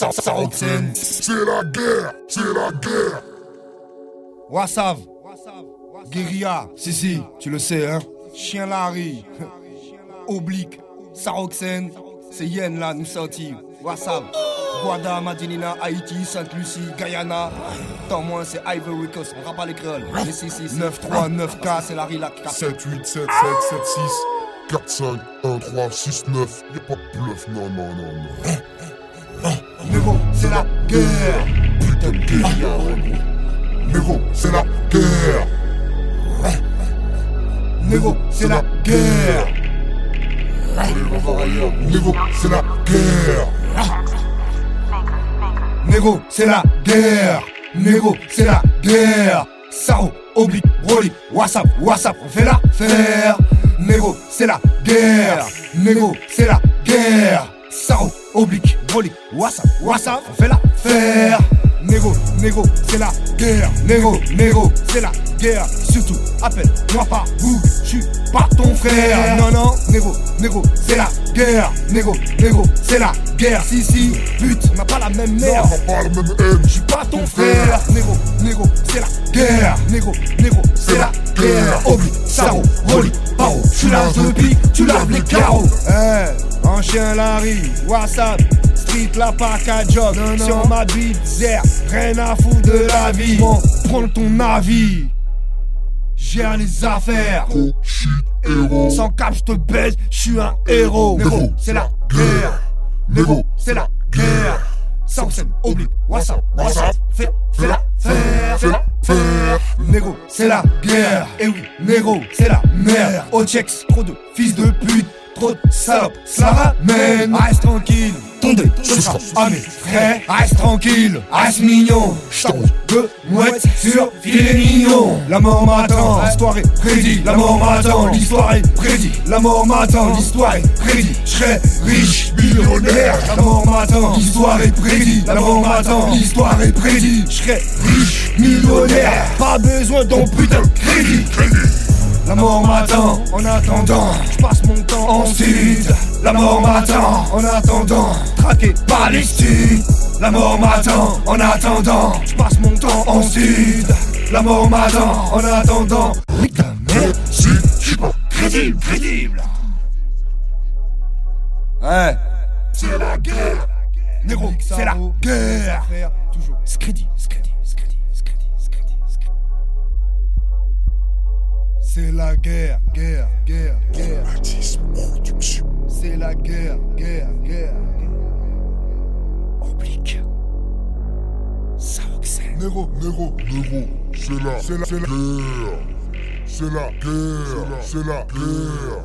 ça. C'est la guerre, c'est la guerre. Wassav, Guérilla, si si, tu le sais hein. Chien Larry, Oblique, Saroxène, c'est Yen là, nous sortis. Wassav, Guada, Madinina, Haïti, Sainte-Lucie, Guyana. Tant moins c'est Ivory Coast, on pas les créoles. 9 3 9K, c'est Larry la 7 8 7 7 7 6 4 5 1 3 6 9 Y'a pas de bluff, non non non non. C'est la guerre. Putain de guérilla, Négo, c'est la guerre. Négo, c'est la guerre. Négo, c'est la guerre. Négo, c'est la guerre. Négo, c'est la guerre. Sao, oblique, Broly, WhatsApp, WhatsApp, on fait l'affaire. Négo, c'est la guerre. Négo, c'est la guerre. Sao, oblique, Broly, WhatsApp, WhatsApp, on fait l'affaire. Négo, négo, c'est la guerre. Négo, négo, c'est la guerre. Surtout, appelle-moi pas Boug, je suis pas ton frère. Non, non, négo, négo, c'est la guerre. Négo, négo, c'est la guerre. Si, si, pute, on n'a pas la même mère. On pas la même haine. Je suis pas ton frère. Négo, négo, c'est la guerre. Négo, négo, c'est la guerre. Obi, Saro, Rolly, Paro. Tu laves le pic, tu laves les carreaux. Eh, un chien Larry, WhatsApp. Street la pas qu'à job. Si on m'habite, zère, rien à foutre de la vie. Bon, prends ton avis. Gère les affaires. Oh héros. Sans cap, je te baise, je suis un héros. Négo, c'est la guerre. Négo, c'est la guerre. Sans scène, oblique, WhatsApp, WhatsApp, fais, fais la faire, fais la faire. Négo, c'est la guerre. Et oui, négo, c'est la merde. Au checks, trop de fils de pute, trop de salopes, ça ramène. Reste tranquille, ton ce sera à mes frais. Reste tranquille, reste mignon. J't'envoie de mouettes sur filet mignon. La mort m'attend, l'histoire est prédit. La mort m'attend, l'histoire est prédit. La mort m'attend, l'histoire est prédit. J'serai riche, millionnaire. La mort m'attend, l'histoire est prédit. La mort m'attend, l'histoire est prédit. J'serai riche, millionnaire. Pas besoin d'un putain de crédit. La mort m'attend en attendant, je passe mon en sud. La mort m'attend en attendant, traqué Palestine. La mort m'attend en attendant, je passe mon temps en sud. La mort m'attend en attendant. Oui, ta Si, je pas crédible, crédible. Ouais, c'est la guerre. Négro, c'est la guerre. Toujours. Scrédit, scrédit, C'est la guerre, guerre, guerre, guerre. production. C'est la guerre, guerre, guerre. Oblique. Saroxène. Néro, Néro, Néro, c'est la, c'est la, c'est la guerre. C'est la guerre, c'est la guerre.